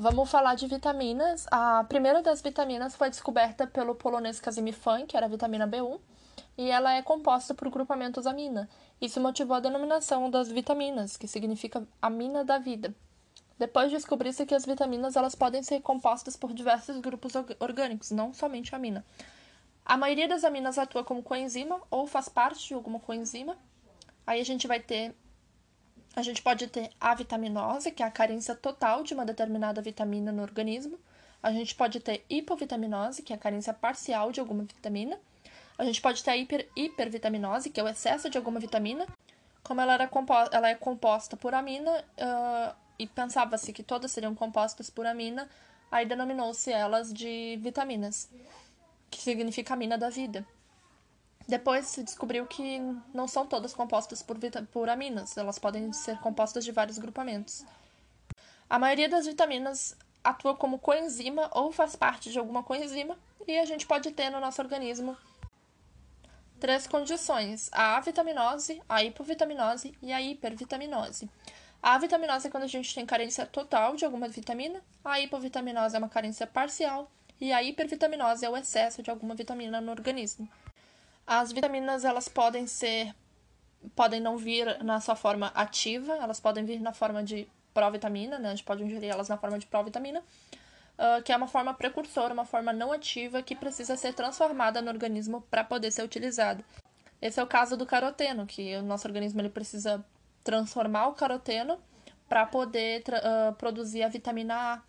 Vamos falar de vitaminas. A primeira das vitaminas foi descoberta pelo polonês Casimir Fan, que era a vitamina B1, e ela é composta por grupamentos amina. Isso motivou a denominação das vitaminas, que significa amina da vida. Depois descobriu-se que as vitaminas elas podem ser compostas por diversos grupos orgânicos, não somente amina. A maioria das aminas atua como coenzima ou faz parte de alguma coenzima. Aí a gente vai ter a gente pode ter a vitaminose, que é a carência total de uma determinada vitamina no organismo. A gente pode ter hipovitaminose, que é a carência parcial de alguma vitamina. A gente pode ter a hiper, hipervitaminose, que é o excesso de alguma vitamina. Como ela, era compo ela é composta por amina, uh, e pensava-se que todas seriam compostas por amina, aí denominou-se elas de vitaminas, que significa amina da vida. Depois se descobriu que não são todas compostas por, por aminas, elas podem ser compostas de vários grupamentos. A maioria das vitaminas atua como coenzima ou faz parte de alguma coenzima, e a gente pode ter no nosso organismo três condições: a avitaminose, a hipovitaminose e a hipervitaminose. A avitaminose é quando a gente tem carência total de alguma vitamina, a hipovitaminose é uma carência parcial e a hipervitaminose é o excesso de alguma vitamina no organismo. As vitaminas elas podem ser podem não vir na sua forma ativa, elas podem vir na forma de provitamina, né? A gente pode ingerir elas na forma de provitamina, uh, que é uma forma precursora, uma forma não ativa que precisa ser transformada no organismo para poder ser utilizada. Esse é o caso do caroteno, que o nosso organismo ele precisa transformar o caroteno para poder uh, produzir a vitamina A,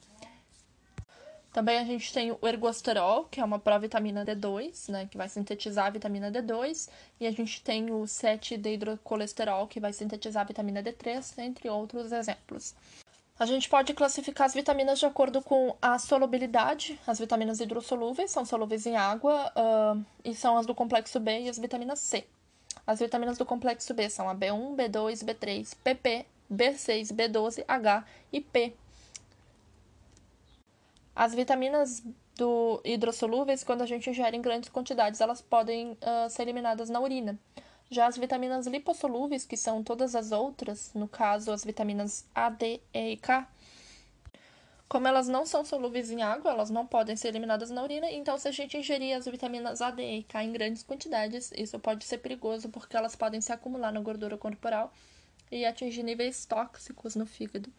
também a gente tem o ergosterol, que é uma provitamina D2, né, que vai sintetizar a vitamina D2, e a gente tem o 7-deidrocolesterol, que vai sintetizar a vitamina D3, entre outros exemplos. A gente pode classificar as vitaminas de acordo com a solubilidade. As vitaminas hidrossolúveis são solúveis em água uh, e são as do complexo B e as vitaminas C. As vitaminas do complexo B são a B1, B2, B3, PP, B6, B12, H e P. As vitaminas do hidrossolúveis, quando a gente ingere em grandes quantidades, elas podem uh, ser eliminadas na urina. Já as vitaminas lipossolúveis, que são todas as outras, no caso as vitaminas A, D, E e K, como elas não são solúveis em água, elas não podem ser eliminadas na urina, então se a gente ingerir as vitaminas A, D e K em grandes quantidades, isso pode ser perigoso porque elas podem se acumular na gordura corporal e atingir níveis tóxicos no fígado.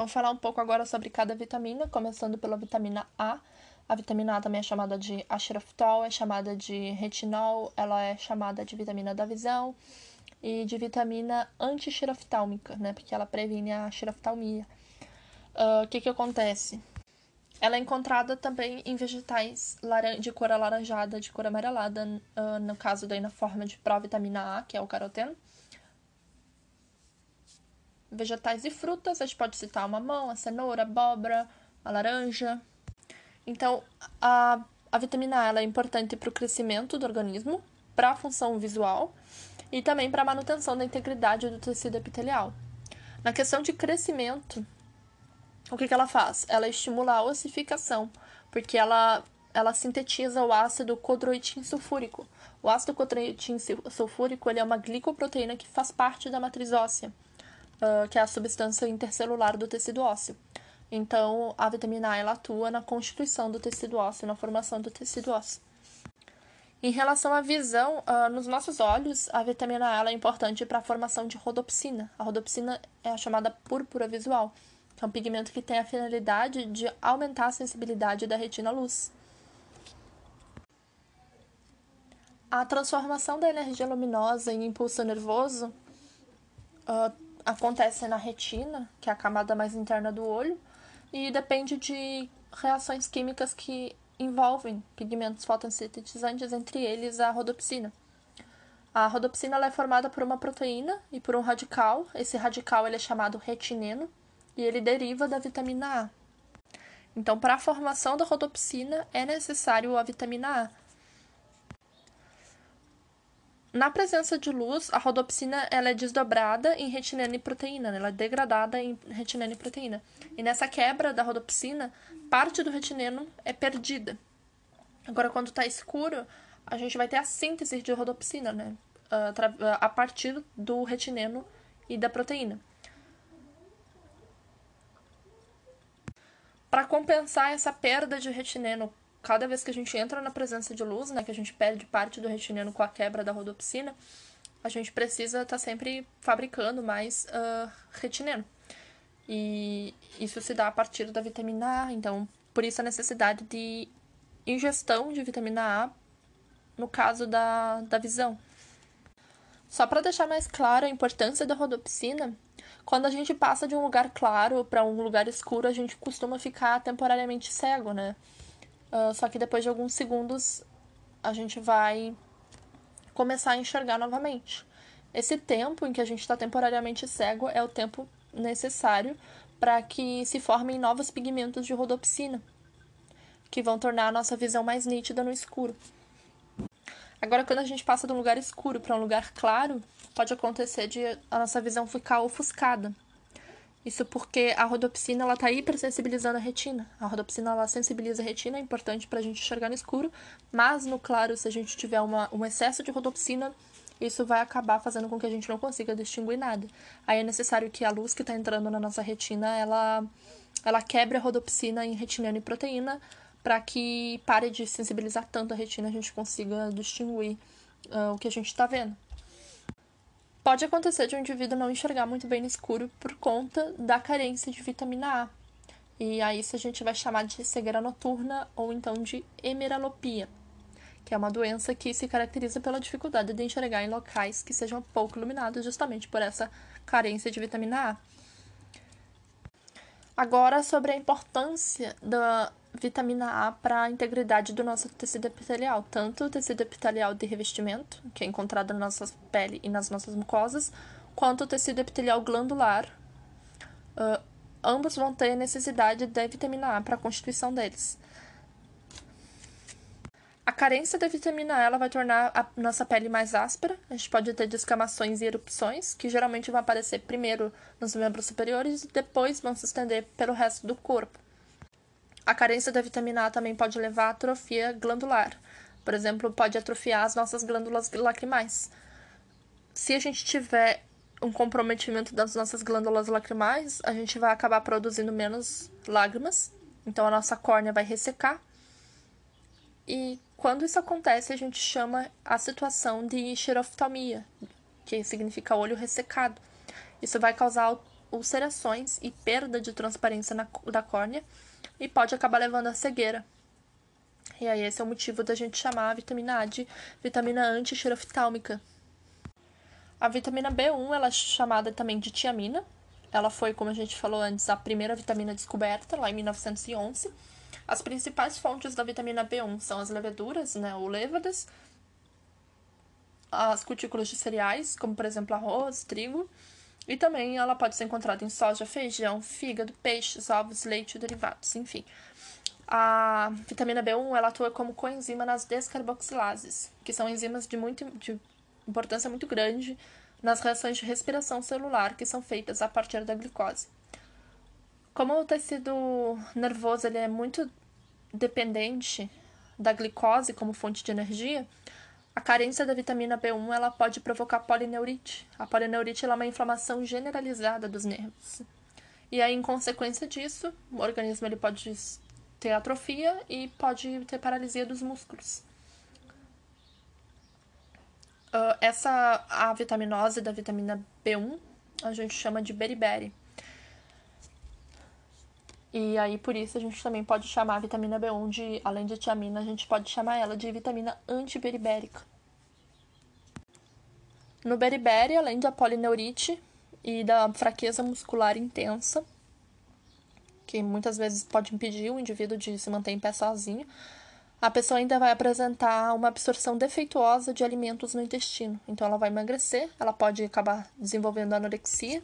Vamos falar um pouco agora sobre cada vitamina, começando pela vitamina A. A vitamina A também é chamada de axiraftal, é chamada de retinol, ela é chamada de vitamina da visão e de vitamina antixiraftálmica, né? Porque ela previne a xiraftalmia. Ah, o uh, que que acontece? Ela é encontrada também em vegetais de cor alaranjada, de cor amarelada, uh, no caso daí na forma de provitamina A, que é o caroteno vegetais e frutas, a gente pode citar a mamão, a cenoura, a abóbora, a laranja. Então, a, a vitamina A ela é importante para o crescimento do organismo, para a função visual e também para a manutenção da integridade do tecido epitelial. Na questão de crescimento, o que, que ela faz? Ela estimula a ossificação, porque ela, ela sintetiza o ácido codroitin sulfúrico. O ácido codroitin sulfúrico ele é uma glicoproteína que faz parte da matriz óssea uh, que é a substância intercelular do tecido ósseo. Então, a vitamina A ela atua na constituição do tecido ósseo, na formação do tecido ósseo. Em relação à visão, uh, nos nossos olhos, a vitamina A é importante para a formação de rodopsina. A rodopsina é a chamada púrpura visual, que é um pigmento que tem a finalidade de aumentar a sensibilidade da retina à luz. A transformação da energia luminosa em impulso nervoso uh, acontece na retina, que é a camada mais interna do olho, e depende de reações químicas que envolvem pigmentos fotossintetizantes, entre eles a rodopsina. A rodopsina é formada por uma proteína e por um radical. Esse radical ele é chamado retineno e ele deriva da vitamina A. Então, para a formação da rodopsina é necessário a vitamina A. Na presença de luz, a rodopsina ela é desdobrada em retinina e proteína, né? ela é degradada em retinina e proteína. E nessa quebra da rodopsina, parte do retineno é perdida. Agora, quando está escuro, a gente vai ter a síntese de rodopsina, né? a partir do retineno e da proteína. Para compensar essa perda de retineno, cada vez que a gente entra na presença de luz, né, que a gente perde parte do retineno com a quebra da rodopsina, a gente precisa estar tá sempre fabricando mais uh, retineno. E isso se dá a partir da vitamina A, então por isso a necessidade de ingestão de vitamina A no caso da, da visão. Só para deixar mais claro a importância da rodopsina, quando a gente passa de um lugar claro para um lugar escuro, a gente costuma ficar temporariamente cego, né? Uh, só que depois de alguns segundos a gente vai começar a enxergar novamente. Esse tempo em que a gente está temporariamente cego é o tempo necessário para que se formem novos pigmentos de rodopsina, que vão tornar a nossa visão mais nítida no escuro. Agora, quando a gente passa de um lugar escuro para um lugar claro, pode acontecer de a nossa visão ficar ofuscada. Isso porque a rodopsina ela está hipersensibilizando a retina. A rodopsina ela sensibiliza a retina, é importante para a gente enxergar no escuro, mas no claro, se a gente tiver uma, um excesso de rodopsina, isso vai acabar fazendo com que a gente não consiga distinguir nada. Aí é necessário que a luz que está entrando na nossa retina, ela, ela quebre a rodopsina em retinina e proteína, para que pare de sensibilizar tanto a retina a gente consiga distinguir uh, o que a gente está vendo. Pode acontecer de um indivíduo não enxergar muito bem no escuro por conta da carência de vitamina A. E aí isso a gente vai chamar de cegueira noturna ou então de hemeralopia, que é uma doença que se caracteriza pela dificuldade de enxergar em locais que sejam pouco iluminados justamente por essa carência de vitamina A. Agora sobre a importância da vitamina A para a integridade do nosso tecido epitelial, tanto o tecido epitelial de revestimento, que é encontrado na nossa pele e nas nossas mucosas, quanto o tecido epitelial glandular. Uh, ambos vão ter necessidade de vitamina A para a constituição deles. A carência da vitamina A ela vai tornar a nossa pele mais áspera. A gente pode ter descamações e erupções, que geralmente vão aparecer primeiro nos membros superiores e depois vão se estender pelo resto do corpo. A carência da vitamina A também pode levar à atrofia glandular. Por exemplo, pode atrofiar as nossas glândulas lacrimais. Se a gente tiver um comprometimento das nossas glândulas lacrimais, a gente vai acabar produzindo menos lágrimas, então a nossa córnea vai ressecar. E quando isso acontece, a gente chama a situação de xeroftalmia, que significa olho ressecado. Isso vai causar ulcerações e perda de transparência na, da córnea e pode acabar levando à cegueira. E aí esse é o motivo da gente chamar a vitamina A de vitamina antixeroftálmica. A vitamina B1 ela é chamada também de tiamina. Ela foi, como a gente falou antes, a primeira vitamina descoberta lá em 1911. As principais fontes da vitamina B1 são as leveduras, né, ou levadas, as cutículas de cereais, como por exemplo arroz, trigo, e também ela pode ser encontrada em soja, feijão, fígado, peixes, ovos, leite e derivados, enfim. A vitamina B1 ela atua como coenzima nas descarboxilases, que são enzimas de, muito, de importância muito grande nas reações de respiração celular que são feitas a partir da glicose. Como o tecido nervoso ele é muito dependente da glicose como fonte de energia, a carência da vitamina B1 ela pode provocar polineurite. A polineurite é uma inflamação generalizada dos nervos. E aí, em consequência disso, o organismo ele pode ter atrofia e pode ter paralisia dos músculos. Uh, essa a vitaminose da vitamina B1 a gente chama de beriberi. E aí, por isso, a gente também pode chamar a vitamina B1 de, além de tiamina, a gente pode chamar ela de vitamina antiberibérica. No beriberi, além da polineurite e da fraqueza muscular intensa, que muitas vezes pode impedir o indivíduo de se manter em pé sozinho, a pessoa ainda vai apresentar uma absorção defeituosa de alimentos no intestino. Então, ela vai emagrecer, ela pode acabar desenvolvendo anorexia,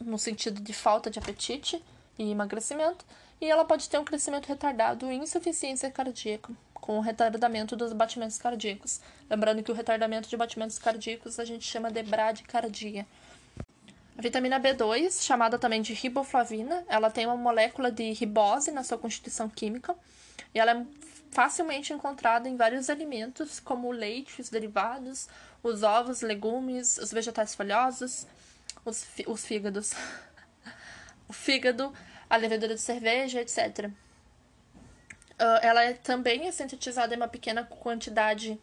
no sentido de falta de apetite, e emagrecimento, e ela pode ter um crescimento retardado e insuficiência cardíaca, com o retardamento dos batimentos cardíacos. Lembrando que o retardamento de batimentos cardíacos a gente chama de bradicardia. A vitamina B2, chamada também de riboflavina, ela tem uma molécula de ribose na sua constituição química e ela é facilmente encontrada em vários alimentos, como o leite, os derivados, os ovos, legumes, os vegetais folhosos, os, os fígados. O fígado, a levedura de cerveja, etc. Uh, ela é, também é sintetizada em uma pequena quantidade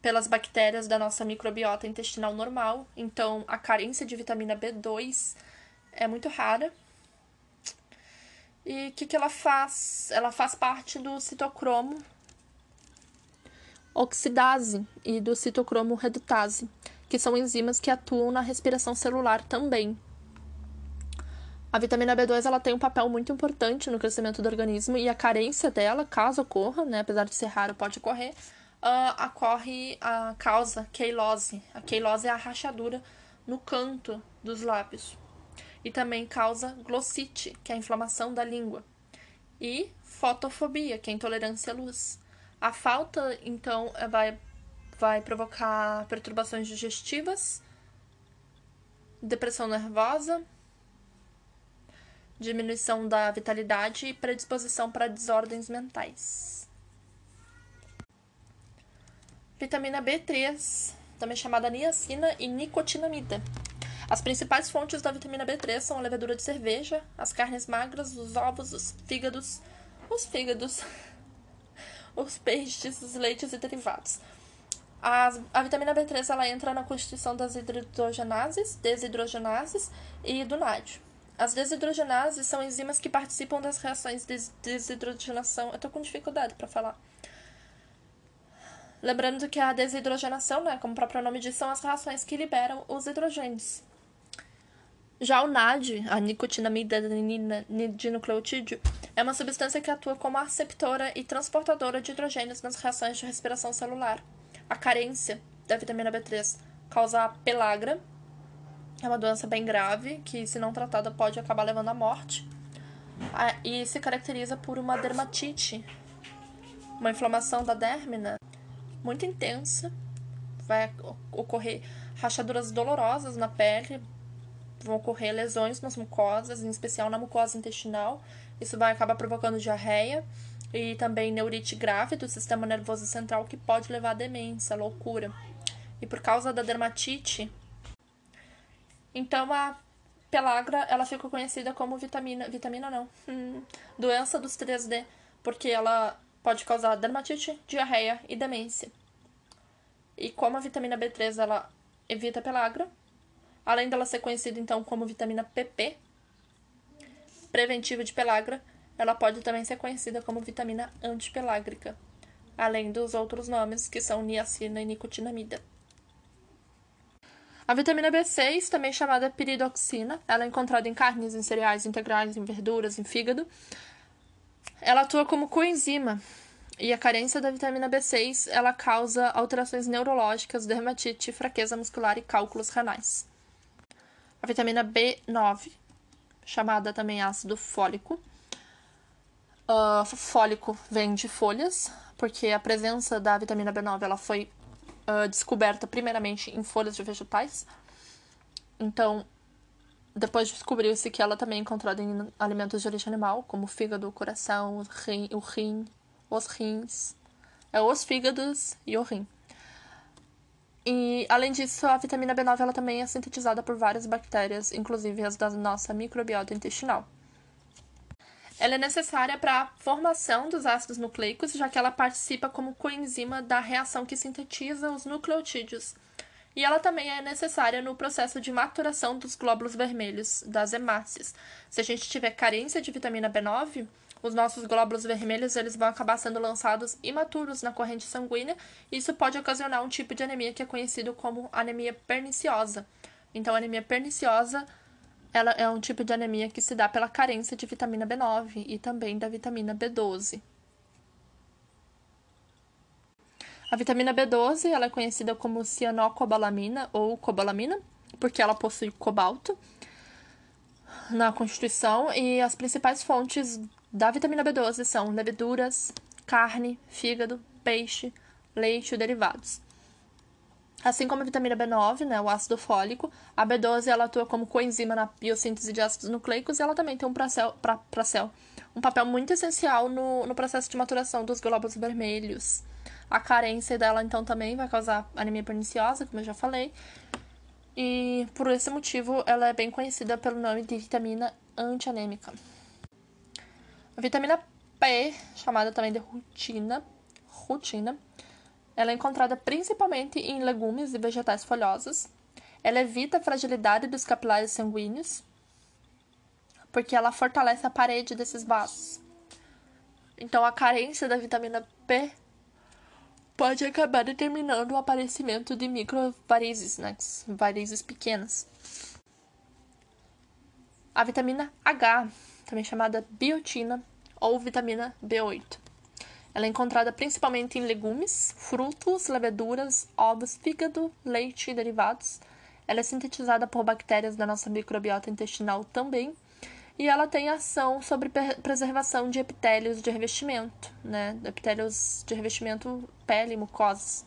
pelas bactérias da nossa microbiota intestinal normal, então a carência de vitamina B2 é muito rara. E o que, que ela faz? Ela faz parte do citocromo oxidase e do citocromo redutase, que são enzimas que atuam na respiração celular também. A vitamina B2 ela tem um papel muito importante no crescimento do organismo e a carência dela, caso ocorra, né, apesar de ser raro, pode ocorrer, uh, ocorre a causa queilose. A queilose é a rachadura no canto dos lábios. E também causa glossite, que é a inflamação da língua. E fotofobia, que é a intolerância à luz. A falta, então, é, vai, vai provocar perturbações digestivas, depressão nervosa, diminuição da vitalidade e predisposição para desordens mentais. Vitamina B3, também chamada niacina e nicotinamida. As principais fontes da vitamina B3 são a levedura de cerveja, as carnes magras, os ovos, os fígados, os fígados, os peixes, os leites e derivados. A, vitamina B3 ela entra na constituição das hidrogenases, desidrogenases e do nádio. As desidrogenases são enzimas que participam das reações de desidrogenação. Eu tô com dificuldade para falar. Lembrando que a desidrogenação, né, como o próprio nome diz, são as reações que liberam os hidrogênios. Já o NAD, a nicotinamida dinucleotídeo, é uma substância que atua como aceptora e transportadora de hidrogênios nas reações de respiração celular. A carência da vitamina B3 causa a pelagra, é uma doença bem grave que, se não tratada, pode acabar levando à morte. Ah, e se caracteriza por uma dermatite, uma inflamação da dermina muito intensa. Vai ocorrer rachaduras dolorosas na pele, vão ocorrer lesões nas mucosas, em especial na mucosa intestinal. Isso vai acabar provocando diarreia e também neurite grave do sistema nervoso central, que pode levar à demência, à loucura. E por causa da dermatite, então a pelagra, ela ficou conhecida como vitamina, vitamina não, hum, doença dos 3D, porque ela pode causar dermatite, diarreia e demência. E como a vitamina B3 ela evita a pelagra, além dela ser conhecida então como vitamina PP, preventiva de pelagra, ela pode também ser conhecida como vitamina antipelágrica, além dos outros nomes que são niacina e nicotinamida. A vitamina B6, também chamada piridoxina, ela é encontrada em carnes, em cereais integrais, em verduras, em fígado. Ela atua como coenzima e a carência da vitamina B6 ela causa alterações neurológicas, dermatite, fraqueza muscular e cálculos renais. A vitamina B9, chamada também ácido fólico. Uh, fólico vem de folhas, porque a presença da vitamina B9 ela foi uh, descoberta primeiramente em folhas de vegetais. Então, depois descobriu-se que ela também é encontrada em alimentos de origem animal, como o fígado, o coração, o rim, o rim os rins, é os fígados e o rim. E, além disso, a vitamina B9 ela também é sintetizada por várias bactérias, inclusive as da nossa microbiota intestinal. Ela é necessária para a formação dos ácidos nucleicos, já que ela participa como coenzima da reação que sintetiza os nucleotídeos. E ela também é necessária no processo de maturação dos glóbulos vermelhos, das hemácias. Se a gente tiver carência de vitamina B9, os nossos glóbulos vermelhos eles vão acabar sendo lançados imaturos na corrente sanguínea, e isso pode ocasionar um tipo de anemia que é conhecido como anemia perniciosa. Então, anemia perniciosa ela é um tipo de anemia que se dá pela carência de vitamina B9 e também da vitamina B12. A vitamina B12 ela é conhecida como cianocobalamina ou cobalamina, porque ela possui cobalto na constituição e as principais fontes da vitamina B12 são leveduras, carne, fígado, peixe, leite e derivados. Assim como a vitamina B9, né, o ácido fólico, a B12 ela atua como coenzima na biossíntese de ácidos nucleicos e ela também tem um, pracel, pra, pracel, um papel muito essencial no, no processo de maturação dos glóbulos vermelhos. A carência dela, então, também vai causar anemia perniciosa, como eu já falei. E por esse motivo, ela é bem conhecida pelo nome de vitamina antianêmica. A vitamina P, chamada também de rutina, rutina, ela é encontrada principalmente em legumes e vegetais folhosos. Ela evita a fragilidade dos capilares sanguíneos, porque ela fortalece a parede desses vasos. Então, a carência da vitamina P pode acabar determinando o aparecimento de microvarizes, né? varizes pequenas. A vitamina H, também chamada biotina ou vitamina B8. Ela é encontrada principalmente em legumes, frutos, leveduras, ovos, fígado, leite e derivados. Ela é sintetizada por bactérias da nossa microbiota intestinal também e ela tem ação sobre preservação de epitélios de revestimento, né? Epitélios de revestimento pele, mucosas.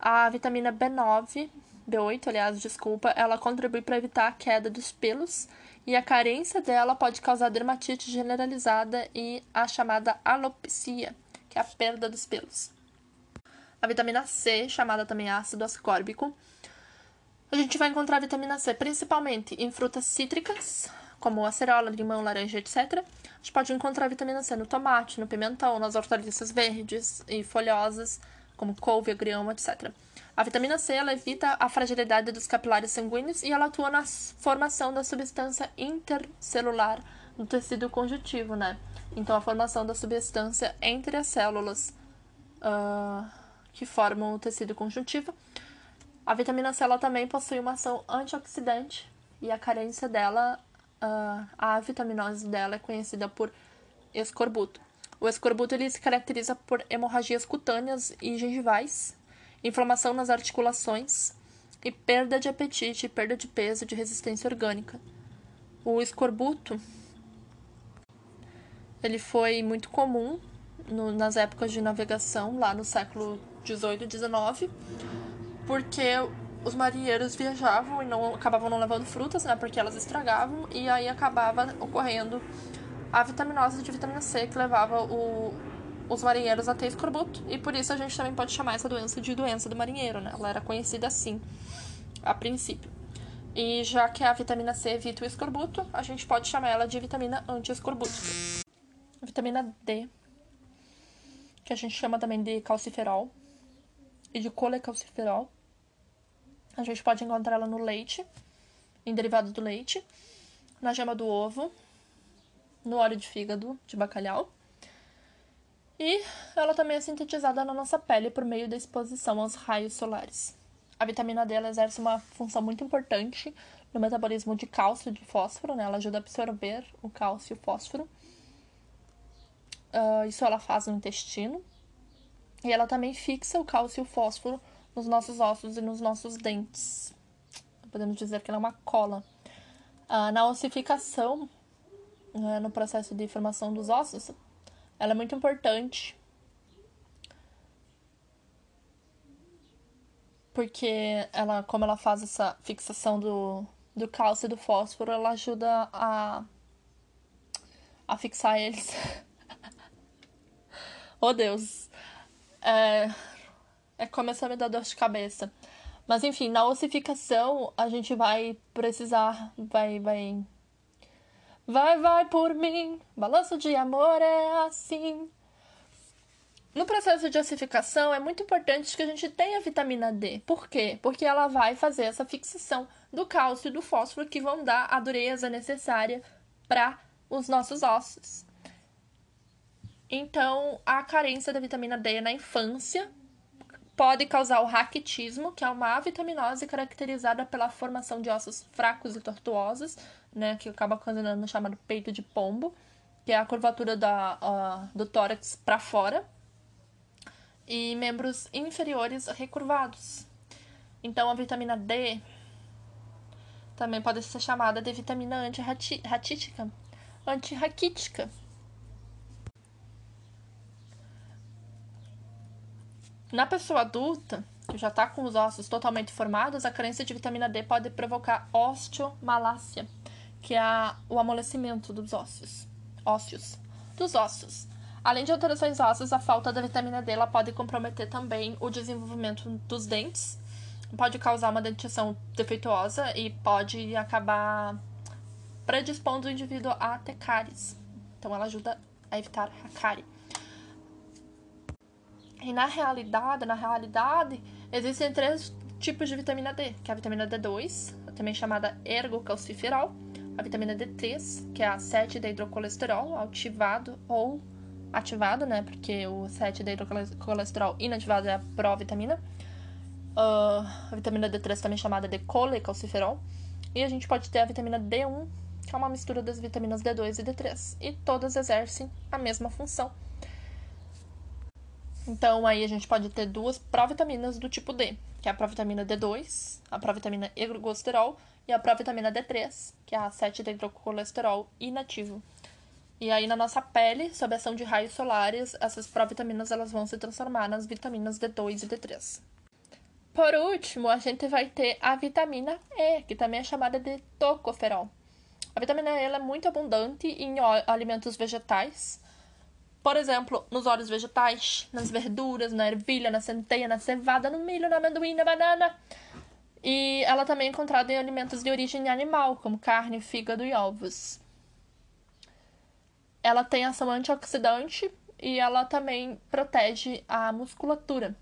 A vitamina B9, B8, aliás, desculpa, ela contribui para evitar a queda dos pelos e a carência dela pode causar dermatite generalizada e a chamada alopecia, que é a perda dos pelos. A vitamina C, chamada também ácido ascórbico, a gente vai encontrar a vitamina C principalmente em frutas cítricas, como acerola, limão, laranja, etc. A gente pode encontrar vitamina C no tomate, no pimentão, nas hortaliças verdes e folhosas, como couve, agrião, etc. A vitamina C ela evita a fragilidade dos capilares sanguíneos e ela atua na formação da substância intercelular no tecido conjuntivo, né? Então, a formação da substância entre as células uh, que formam o tecido conjuntivo. A vitamina C ela também possui uma ação antioxidante e a carência dela uh, a vitaminose dela é conhecida por escorbuto. O escorbuto ele se caracteriza por hemorragias cutâneas e gengivais, inflamação nas articulações e perda de apetite, perda de peso, de resistência orgânica. O escorbuto ele foi muito comum no, nas épocas de navegação lá no século 18 e 19, porque os marinheiros viajavam e não acabavam não levando frutas, né, porque elas estragavam e aí acabava ocorrendo a vitaminose de vitamina C que levava o, os marinheiros a ter escorbuto e por isso a gente também pode chamar essa doença de doença do marinheiro, né? Ela era conhecida assim a princípio. E já que a vitamina C evita o escorbuto, a gente pode chamar ela de vitamina anti-escorbútica. Vitamina D, que a gente chama também de calciferol e de colecalciferol a gente pode encontrar ela no leite, em derivados do leite, na gema do ovo, no óleo de fígado de bacalhau. E ela também é sintetizada na nossa pele por meio da exposição aos raios solares. A vitamina D exerce uma função muito importante no metabolismo de cálcio e de fósforo, né? Ela ajuda a absorver o cálcio e o fósforo. Uh, isso ela faz no intestino. E ela também fixa o cálcio e o fósforo nos nossos ossos e nos nossos dentes. Podemos dizer que ela é uma cola. Ah, na ossificação, né, no processo de formação dos ossos, ela é muito importante. Porque ela, como ela faz essa fixação do, do cálcio e do fósforo, ela ajuda a, a fixar eles. oh Deus! É, é começar a me dar dor de cabeça. Mas enfim, na ossificação a gente vai precisar, vai, vai. Vai, vai por mim, balanço de amor é assim. No processo de ossificação é muito importante que a gente tenha vitamina D. Por quê? Porque ela vai fazer essa fixação do cálcio e do fósforo que vão dar a dureza necessária para os nossos ossos. Então, a carência da vitamina D na infância pode causar o raquitismo, que é uma avitaminose caracterizada pela formação de ossos fracos e tortuosos, né, que acaba ocasionando o chamado peito de pombo, que é a curvatura da, uh, do tórax para fora, e membros inferiores recurvados. Então, a vitamina D também pode ser chamada de vitamina antirratítica, antirraquítica, Na pessoa adulta, que já está com os ossos totalmente formados, a carência de vitamina D pode provocar osteomalácia, que é o amolecimento dos ossos, ósseos, dos ossos. Além de alterações ósseas, a falta da vitamina D pode comprometer também o desenvolvimento dos dentes, pode causar uma dentição defeituosa e pode acabar predispondo o indivíduo a ter cáries. Então ela ajuda a evitar a cárie. E na realidade, na realidade, existem três tipos de vitamina D, que é a vitamina D2, também chamada ergocalciferol, a vitamina D3, que é a 7-hidrocolesterol ativado ou ativado, né? Porque o 7-hidrocolesterol inativado é a provitamina. Uh, a vitamina D3 também chamada de colecalciferol. E a gente pode ter a vitamina D1, que é uma mistura das vitaminas D2 e D3. E todas exercem a mesma função. Então aí a gente pode ter duas provitaminas do tipo D, que é a provitamina D2, a provitamina ergosterol e a provitamina D3, que é a 7-hidrocolesterol inativo. E aí na nossa pele, sob ação de raios solares, essas provitaminas elas vão se transformar nas vitaminas D2 e D3. Por último, a gente vai ter a vitamina E, que também é chamada de tocoferol. A vitamina E é muito abundante em alimentos vegetais, por exemplo, nos óleos vegetais, nas verduras, na ervilha, na centeia, na cevada, no milho, na amendoim, na banana. E ela também é encontrada em alimentos de origem animal, como carne, fígado e ovos. Ela tem ação antioxidante e ela também protege a musculatura.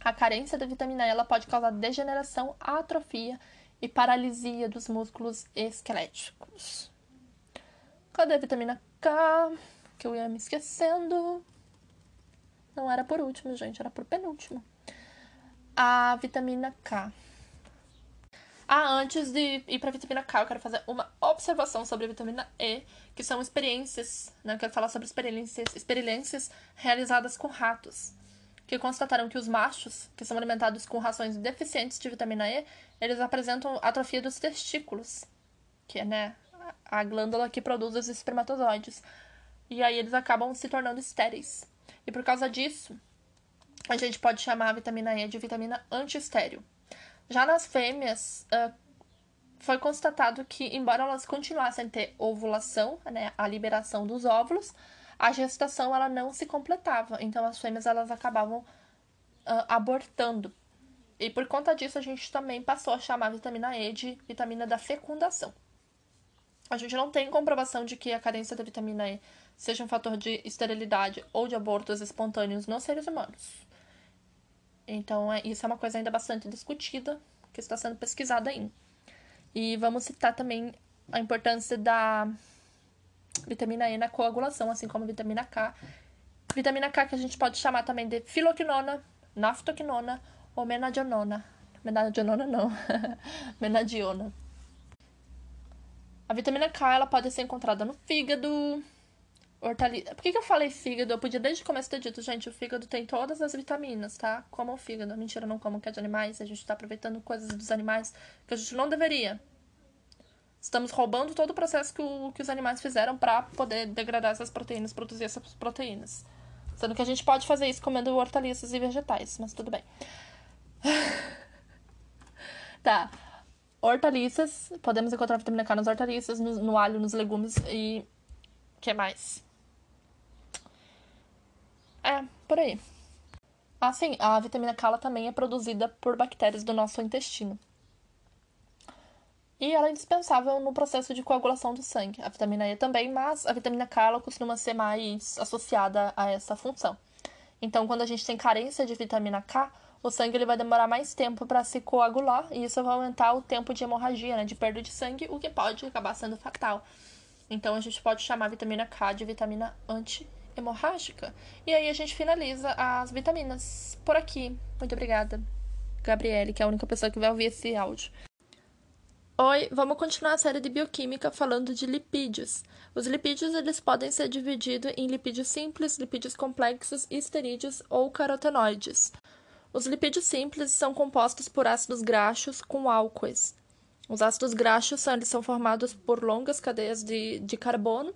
A carência da vitamina E ela pode causar degeneração, atrofia e paralisia dos músculos esqueléticos. Cadê a vitamina K? Que eu ia me esquecendo. Não era por último, gente, era por penúltimo. A vitamina K. Ah, antes de ir para vitamina K, eu quero fazer uma observação sobre a vitamina E, que são experiências, né? Eu quero falar sobre experiências, experiências realizadas com ratos, que constataram que os machos, que são alimentados com rações deficientes de vitamina E, eles apresentam atrofia dos testículos, que é, né, a glândula que produz os espermatozoides e aí eles acabam se tornando estéreis. E por causa disso, a gente pode chamar a vitamina E de vitamina antiestéreo. Já nas fêmeas, uh, foi constatado que, embora elas continuassem a ter ovulação, né, a liberação dos óvulos, a gestação ela não se completava. Então as fêmeas elas acabavam uh, abortando. E por conta disso, a gente também passou a chamar a vitamina E de vitamina da fecundação. A gente não tem comprovação de que a carência da vitamina E seja um fator de esterilidade ou de abortos espontâneos nos seres humanos. Então, é, isso é uma coisa ainda bastante discutida, que está sendo pesquisada ainda. E vamos citar também a importância da vitamina E na coagulação, assim como a vitamina K. Vitamina K que a gente pode chamar também de filoquinona, naftoquinona ou menadionona. Menadionona não, menadiona. A vitamina K ela pode ser encontrada no fígado, hortaliça. Por que, que eu falei fígado? Eu podia desde o começo ter dito, gente, o fígado tem todas as vitaminas, tá? Como o fígado. Mentira, não como que é de animais. A gente tá aproveitando coisas dos animais que a gente não deveria. Estamos roubando todo o processo que, o, que os animais fizeram para poder degradar essas proteínas, produzir essas proteínas. Sendo que a gente pode fazer isso comendo hortaliças e vegetais, mas tudo bem. tá. Hortaliças, podemos encontrar vitamina K nas hortaliças, no, no alho, nos legumes e. Que mais? É, por aí. Assim, a vitamina K também é produzida por bactérias do nosso intestino. E ela é indispensável no processo de coagulação do sangue. A vitamina E também, mas a vitamina K costuma ser mais associada a essa função. Então, quando a gente tem carência de vitamina K, o sangue ele vai demorar mais tempo para se coagular e isso vai aumentar o tempo de hemorragia, né, de perda de sangue, o que pode acabar sendo fatal. Então, a gente pode chamar a vitamina K de vitamina anti hemorrágica. E aí a gente finaliza as vitaminas por aqui. Muito obrigada, Gabriele, que é a única pessoa que vai ouvir esse áudio. Oi, vamos continuar a série de bioquímica falando de lipídios. Os lipídios eles podem ser divididos em lipídios simples, lipídios complexos, esterídeos ou carotenoides. Os lipídios simples são compostos por ácidos graxos com álcoois. Os ácidos graxos são, eles são formados por longas cadeias de, de carbono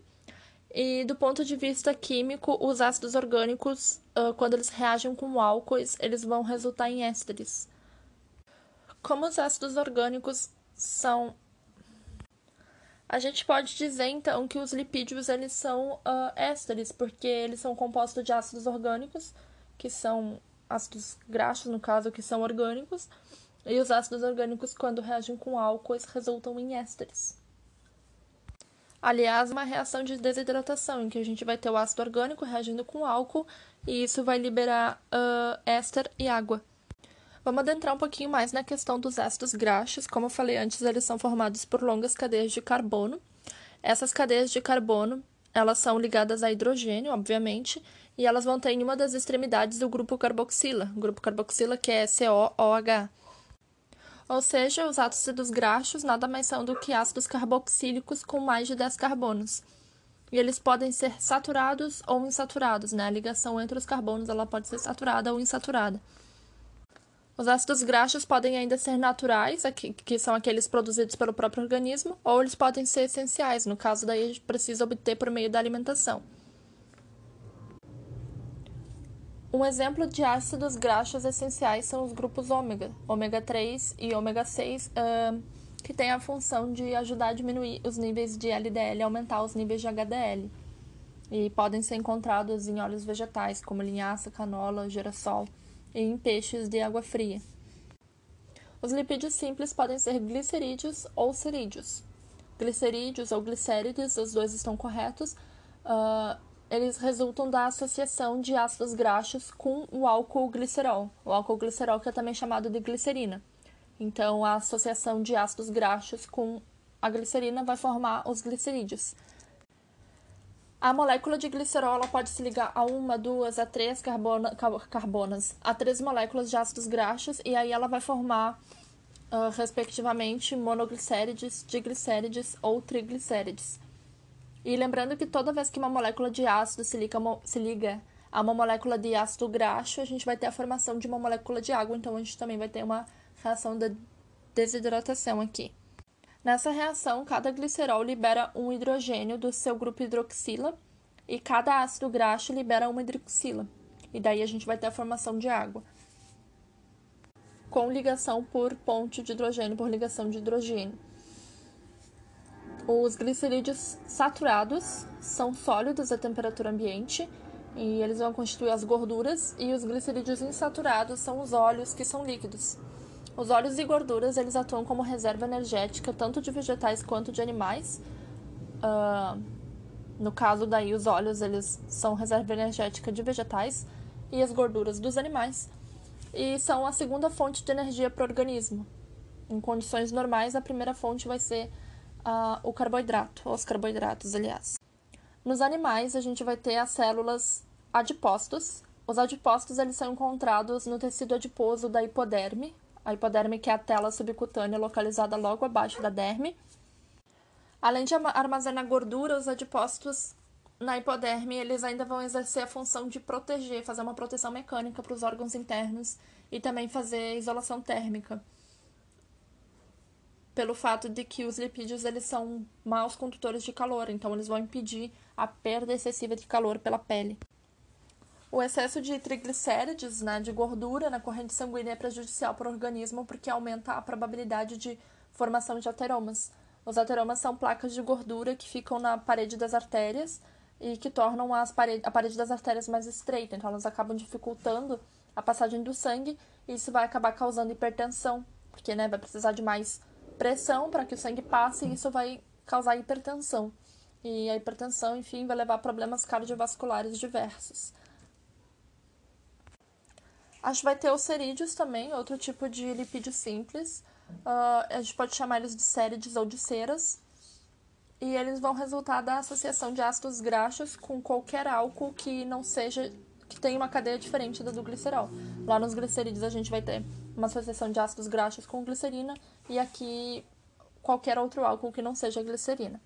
e do ponto de vista químico, os ácidos orgânicos, uh, quando eles reagem com álcoois, eles vão resultar em ésteres. Como os ácidos orgânicos são a gente pode dizer então que os lipídios eles são uh, ésteres, porque eles são compostos de ácidos orgânicos, que são ácidos graxos, no caso, que são orgânicos, e os ácidos orgânicos, quando reagem com álcoois, resultam em ésteres. Aliás, uma reação de desidratação, em que a gente vai ter o ácido orgânico reagindo com álcool e isso vai liberar uh, éster e água. Vamos adentrar um pouquinho mais na questão dos ácidos graxos. Como eu falei antes, eles são formados por longas cadeias de carbono. Essas cadeias de carbono, elas são ligadas a hidrogênio, obviamente, e elas vão ter em uma das extremidades do grupo carboxila, o grupo carboxila que é COOH. Ou seja, os ácidos graxos nada mais são do que ácidos carboxílicos com mais de 10 carbonos. E eles podem ser saturados ou insaturados, né? A ligação entre os carbonos ela pode ser saturada ou insaturada. Os ácidos graxos podem ainda ser naturais, que são aqueles produzidos pelo próprio organismo, ou eles podem ser essenciais, no caso daí a gente precisa obter por meio da alimentação. Um exemplo de ácidos graxos essenciais são os grupos ômega, ômega 3 e ômega 6, uh, que têm a função de ajudar a diminuir os níveis de LDL e aumentar os níveis de HDL. E podem ser encontrados em óleos vegetais, como linhaça, canola, girassol e em peixes de água fria. Os lipídios simples podem ser glicerídeos ou cerídeos. Glicerídeos ou glicérides, os dois estão corretos, uh, eles resultam da associação de ácidos graxos com o álcool glicerol, o álcool glicerol que é também chamado de glicerina. Então, a associação de ácidos graxos com a glicerina vai formar os glicerídeos. A molécula de glicerol pode se ligar a uma, duas, a três carbona, carbonas, a três moléculas de ácidos graxos, e aí ela vai formar, uh, respectivamente, monoglicérides, diglicérides ou triglicérides. E lembrando que toda vez que uma molécula de ácido se liga, se liga a uma molécula de ácido graxo, a gente vai ter a formação de uma molécula de água, então a gente também vai ter uma reação de desidratação aqui. Nessa reação, cada glicerol libera um hidrogênio do seu grupo hidroxila e cada ácido graxo libera uma hidroxila. E daí a gente vai ter a formação de água. Com ligação por ponte de hidrogênio por ligação de hidrogênio. Os glicerídeos saturados são sólidos a temperatura ambiente e eles vão constituir as gorduras, e os glicerídeos insaturados são os óleos que são líquidos. Os óleos e gorduras eles atuam como reserva energética tanto de vegetais quanto de animais. Uh, no caso daí os óleos eles são reserva energética de vegetais e as gorduras dos animais e são a segunda fonte de energia para o organismo. Em condições normais a primeira fonte vai ser uh, o carboidrato, ou os carboidratos, aliás. Nos animais a gente vai ter as células adipócitos. Os adipócitos eles são encontrados no tecido adiposo da hipoderme, a hipoderme que é a tela subcutânea localizada logo abaixo da derme. Além de armazenar gordura, os adipócitos na hipoderme eles ainda vão exercer a função de proteger, fazer uma proteção mecânica para os órgãos internos e também fazer isolação térmica. Pelo fato de que os lipídios eles são maus condutores de calor, então eles vão impedir a perda excessiva de calor pela pele. O excesso de triglicérides, né, de gordura na corrente sanguínea é prejudicial para o organismo porque aumenta a probabilidade de formação de ateromas. Os ateromas são placas de gordura que ficam na parede das artérias e que tornam as parede, a parede das artérias mais estreita, então elas acabam dificultando a passagem do sangue e isso vai acabar causando hipertensão, porque né, vai precisar de mais pressão para que o sangue passe e isso vai causar hipertensão. E a hipertensão, enfim, vai levar a problemas cardiovasculares diversos. A gente vai ter os cerídeos também, outro tipo de lipídio simples. Uh, a gente pode chamar eles de cérides ou de ceras. E eles vão resultar da associação de ácidos graxos com qualquer álcool que não seja que tenha uma cadeia diferente da do glicerol. Lá nos glicerídeos a gente vai ter uma associação de ácidos graxos com glicerina e aqui qualquer outro álcool que não seja glicerina.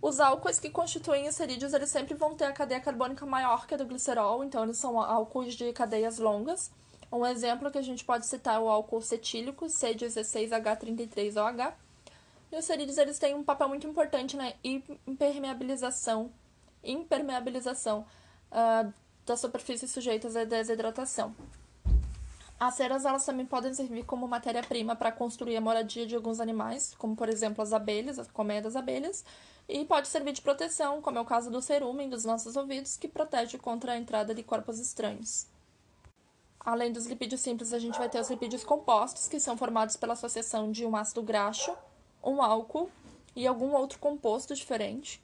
Os álcoois que constituem os cerídeos, eles sempre vão ter a cadeia carbônica maior que a do glicerol, então eles são álcoois de cadeias longas. Um exemplo que a gente pode citar é o álcool cetílico, C16H33OH. E os cerídeos eles têm um papel muito importante na impermeabilização, impermeabilização uh, das superfícies sujeitas à desidratação. As ceras elas também podem servir como matéria-prima para construir a moradia de alguns animais, como por exemplo as abelhas, a colmeia das abelhas, e pode servir de proteção, como é o caso do cerúmen dos nossos ouvidos, que protege contra a entrada de corpos estranhos. Além dos lipídios simples, a gente vai ter os lipídios compostos, que são formados pela associação de um ácido graxo, um álcool e algum outro composto diferente.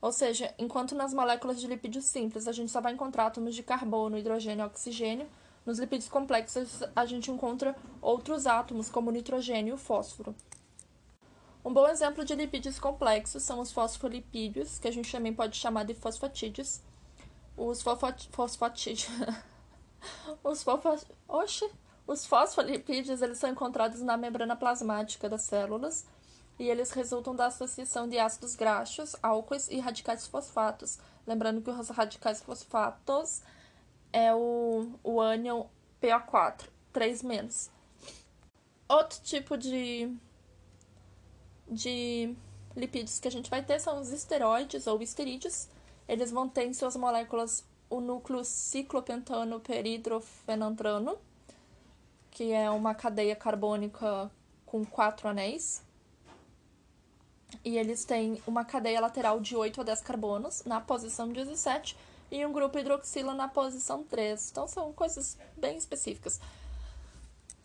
Ou seja, enquanto nas moléculas de lipídios simples a gente só vai encontrar átomos de carbono, hidrogênio e oxigênio, nos lipídios complexos a gente encontra outros átomos, como o nitrogênio e o fósforo. Um bom exemplo de lipídios complexos são os fosfolipídios, que a gente também pode chamar de fosfatídeos. Os fosfatídeos. os fofo... Oxi! Os fosfolipídios eles são encontrados na membrana plasmática das células e eles resultam da associação de ácidos graxos, álcoois e radicais fosfatos. Lembrando que os radicais fosfatos é o, o ânion PO4, 3-. Outro tipo de, de lipídios que a gente vai ter são os esteroides ou esterídeos. Eles vão ter em suas moléculas o núcleo ciclopentano peridrofenantrano, que é uma cadeia carbônica com quatro anéis. E eles têm uma cadeia lateral de 8 a 10 carbonos na posição 17 e um grupo hidroxila na posição 3. Então são coisas bem específicas.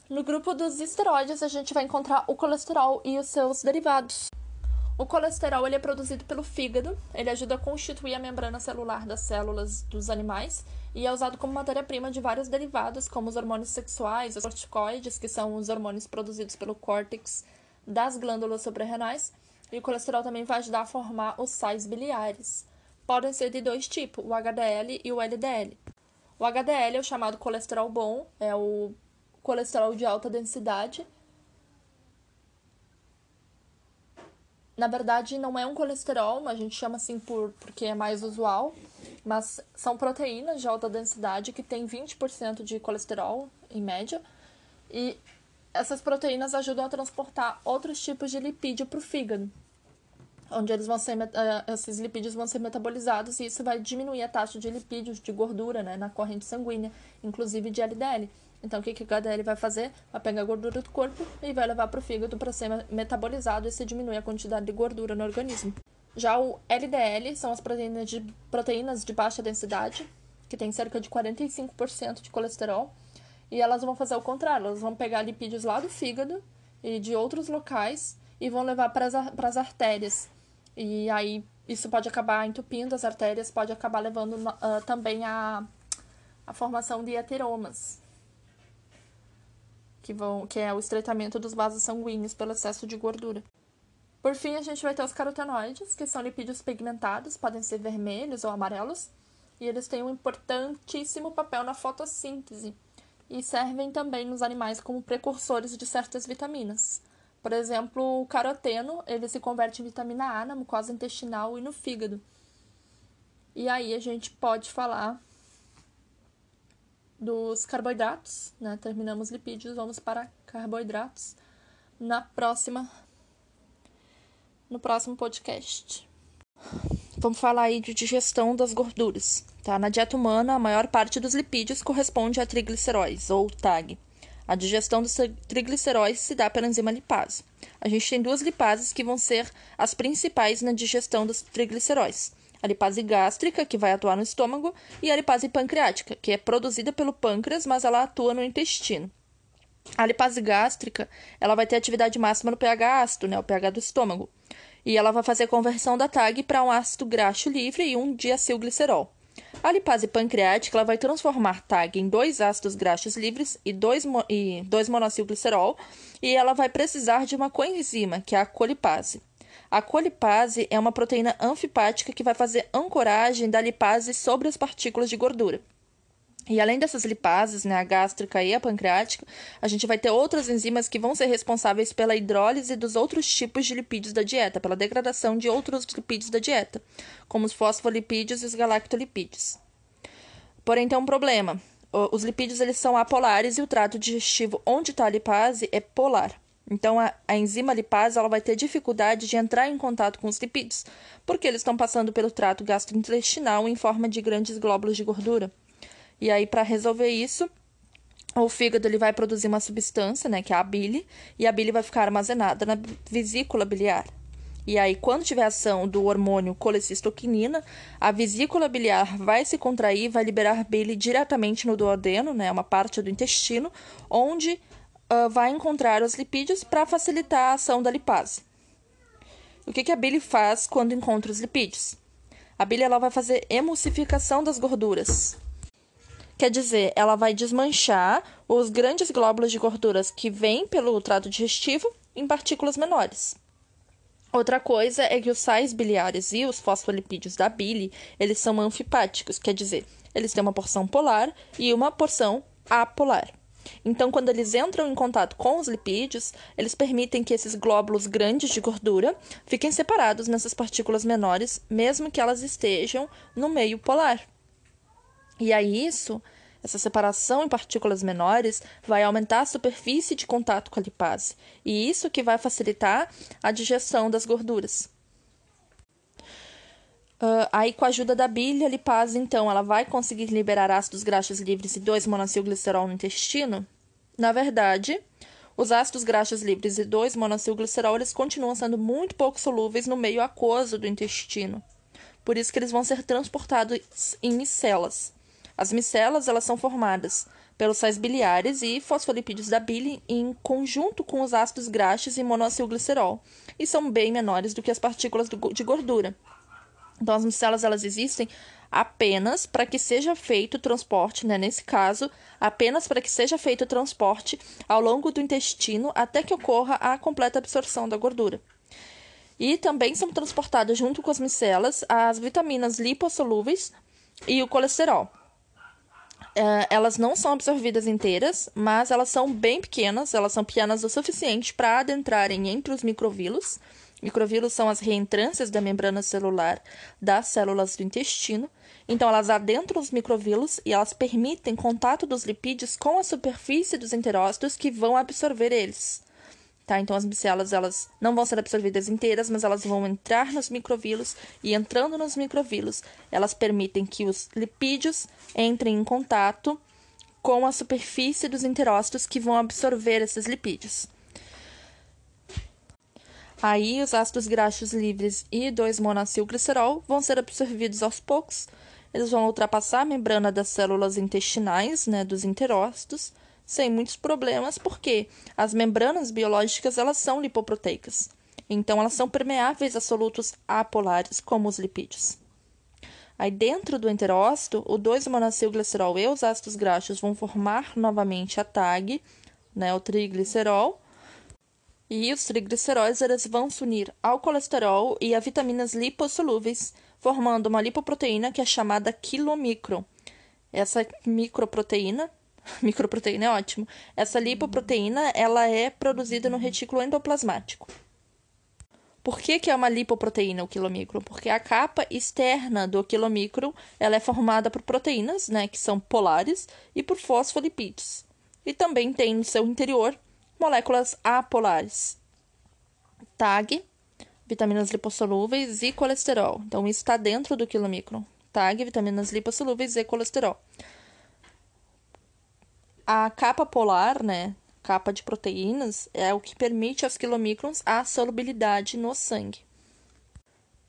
No grupo dos esteroides, a gente vai encontrar o colesterol e os seus derivados. O colesterol ele é produzido pelo fígado, ele ajuda a constituir a membrana celular das células dos animais e é usado como matéria-prima de vários derivados, como os hormônios sexuais, os corticoides, que são os hormônios produzidos pelo córtex das glândulas suprarrenais, e o colesterol também vai ajudar a formar os sais biliares. Podem ser de dois tipos, o HDL e o LDL. O HDL é o chamado colesterol bom, é o colesterol de alta densidade. Na verdade, não é um colesterol, mas a gente chama assim por, porque é mais usual. Mas são proteínas de alta densidade que têm 20% de colesterol, em média. E essas proteínas ajudam a transportar outros tipos de lipídio para o fígado onde eles vão ser, eh, esses lipídios vão ser metabolizados e isso vai diminuir a taxa de lipídios, de gordura, né, na corrente sanguínea, inclusive de LDL. Então, o que, que o HDL vai fazer? Vai pegar a gordura do corpo e vai levar para o fígado para ser metabolizado e se diminui a quantidade de gordura no organismo. Já o LDL são as proteínas de, proteínas de baixa densidade, que tem cerca de 45% de colesterol, e elas vão fazer o contrário, elas vão pegar lipídios lá do fígado e de outros locais e vão levar para as artérias. E aí isso pode acabar entupindo as artérias, pode acabar levando uh, também a, a formação de heteromas, que, vão, que é o estreitamento dos vasos sanguíneos pelo excesso de gordura. Por fim, a gente vai ter os carotenoides, que são lipídios pigmentados, podem ser vermelhos ou amarelos, e eles têm um importantíssimo papel na fotossíntese e servem também nos animais como precursores de certas vitaminas. Por exemplo, o caroteno, ele se converte em vitamina A na mucosa intestinal e no fígado. E aí a gente pode falar dos carboidratos, né? Terminamos lipídios, vamos para carboidratos na próxima no próximo podcast. Vamos falar aí de digestão das gorduras, tá? Na dieta humana, a maior parte dos lipídios corresponde a trigliceróis ou TAG. A digestão dos trigliceróides se dá pela enzima lipase. A gente tem duas lipases que vão ser as principais na digestão dos trigliceróides. A lipase gástrica, que vai atuar no estômago, e a lipase pancreática, que é produzida pelo pâncreas, mas ela atua no intestino. A lipase gástrica, ela vai ter atividade máxima no pH ácido, né, o pH do estômago. E ela vai fazer a conversão da TAG para um ácido graxo livre e um diacilglicerol. A lipase pancreática ela vai transformar TAG em dois ácidos graxos livres e dois, e dois monacilglicerol, e ela vai precisar de uma coenzima, que é a colipase. A colipase é uma proteína anfipática que vai fazer ancoragem da lipase sobre as partículas de gordura. E além dessas lipases, né, a gástrica e a pancreática, a gente vai ter outras enzimas que vão ser responsáveis pela hidrólise dos outros tipos de lipídios da dieta, pela degradação de outros lipídios da dieta, como os fosfolipídios e os galactolipídios. Porém, tem um problema. Os lipídios eles são apolares e o trato digestivo onde está a lipase é polar. Então, a, a, enzima lipase ela vai ter dificuldade de entrar em contato com os lipídios, porque eles estão passando pelo trato gastrointestinal em forma de grandes glóbulos de gordura. E aí, para resolver isso, o fígado ele vai produzir uma substância, né, que é a bile, e a bile vai ficar armazenada na vesícula biliar. E aí, quando tiver ação do hormônio colecistoquinina, a vesícula biliar vai se contrair, vai liberar bile diretamente no duodeno, né, uma parte do intestino, onde uh, vai encontrar os lipídios para facilitar a ação da lipase. O que, que a bile faz quando encontra os lipídios? A bile ela vai fazer emulsificação das gorduras. Quer dizer, ela vai desmanchar os grandes glóbulos de gorduras que vêm pelo trato digestivo em partículas menores. Outra coisa é que os sais biliares e os fosfolipídios da bile, eles são anfipáticos, quer dizer, eles têm uma porção polar e uma porção apolar. Então, quando eles entram em contato com os lipídios, eles permitem que esses glóbulos grandes de gordura fiquem separados nessas partículas menores, mesmo que elas estejam no meio polar. E aí, isso, essa separação em partículas menores, vai aumentar a superfície de contato com a lipase, e isso que vai facilitar a digestão das gorduras. Uh, aí, com a ajuda da bile, a lipase, então, ela vai conseguir liberar ácidos graxos livres e 2-monacilglicerol no intestino? Na verdade, os ácidos graxos livres e 2-monacilglicerol, eles continuam sendo muito pouco solúveis no meio aquoso do intestino. Por isso que eles vão ser transportados em micelas. As micelas, elas são formadas pelos sais biliares e fosfolipídios da bile em conjunto com os ácidos graxos e monoacilglicerol, e são bem menores do que as partículas de gordura. Então, as micelas elas existem apenas para que seja feito o transporte, né? nesse caso, apenas para que seja feito o transporte ao longo do intestino até que ocorra a completa absorção da gordura. E também são transportadas junto com as micelas as vitaminas lipossolúveis e o colesterol. É, elas não são absorvidas inteiras, mas elas são bem pequenas, elas são pequenas o suficiente para adentrarem entre os microvilos Microvilos são as reentrâncias da membrana celular das células do intestino. Então, elas adentram os microvilos e elas permitem contato dos lipídios com a superfície dos enterócitos que vão absorver eles. Tá? Então, as micelas elas não vão ser absorvidas inteiras, mas elas vão entrar nos microvilos e entrando nos microvilos, elas permitem que os lipídios entrem em contato com a superfície dos enterócitos que vão absorver esses lipídios. Aí, os ácidos graxos livres e 2-monacilglicerol vão ser absorvidos aos poucos. Eles vão ultrapassar a membrana das células intestinais, né, dos enterócitos, sem muitos problemas, porque as membranas biológicas elas são lipoproteicas. Então, elas são permeáveis a solutos apolares, como os lipídios. Aí, dentro do enterócito, o 2-monacilglicerol e os ácidos graxos vão formar novamente a TAG, né, o triglicerol, e os trigliceróides eles vão se unir ao colesterol e a vitaminas lipossolúveis, formando uma lipoproteína que é chamada quilomicron. Essa microproteína, microproteína é ótimo. Essa lipoproteína, ela é produzida no retículo endoplasmático. Por que, que é uma lipoproteína o quilomicron? Porque a capa externa do quilomicron ela é formada por proteínas, né, que são polares, e por fosfolipídios. E também tem no seu interior moléculas apolares. TAG, vitaminas lipossolúveis e colesterol. Então, isso está dentro do quilomicron. TAG, vitaminas lipossolúveis e colesterol. A capa polar, né, capa de proteínas, é o que permite aos quilomicrons a solubilidade no sangue.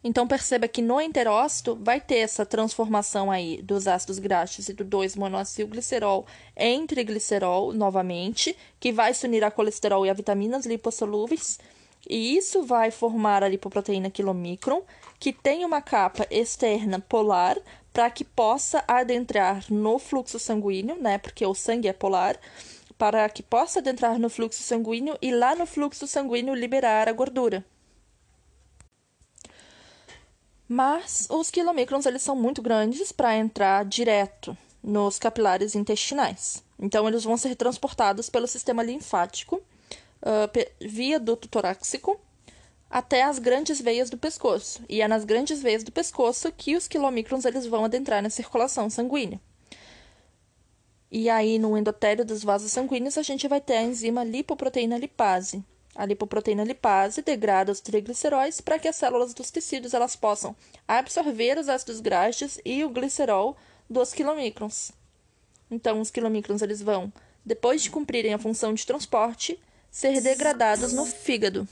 Então perceba que no enterócito vai ter essa transformação aí dos ácidos graxos e do 2-monoacilglicerol em triglicerol novamente, que vai se unir a colesterol e a vitaminas lipossolúveis, e isso vai formar a lipoproteína quilomicron, que tem uma capa externa polar para que possa adentrar no fluxo sanguíneo, né? Porque o sangue é polar, para que possa adentrar no fluxo sanguíneo e lá no fluxo sanguíneo liberar a gordura. Mas os quilomicrons eles são muito grandes para entrar direto nos capilares intestinais. Então, eles vão ser transportados pelo sistema linfático uh, via duto torácico até as grandes veias do pescoço. E é nas grandes veias do pescoço que os quilomicrons eles vão adentrar na circulação sanguínea. E aí, no endotélio dos vasos sanguíneos, a gente vai ter a enzima lipoproteína lipase, a lipoproteína lipase degrada os trigliceróis para que as células dos tecidos elas possam absorver os ácidos graxos e o glicerol dos quilomicrons. Então, os quilomicrons eles vão, depois de cumprirem a função de transporte, ser degradados no fígado.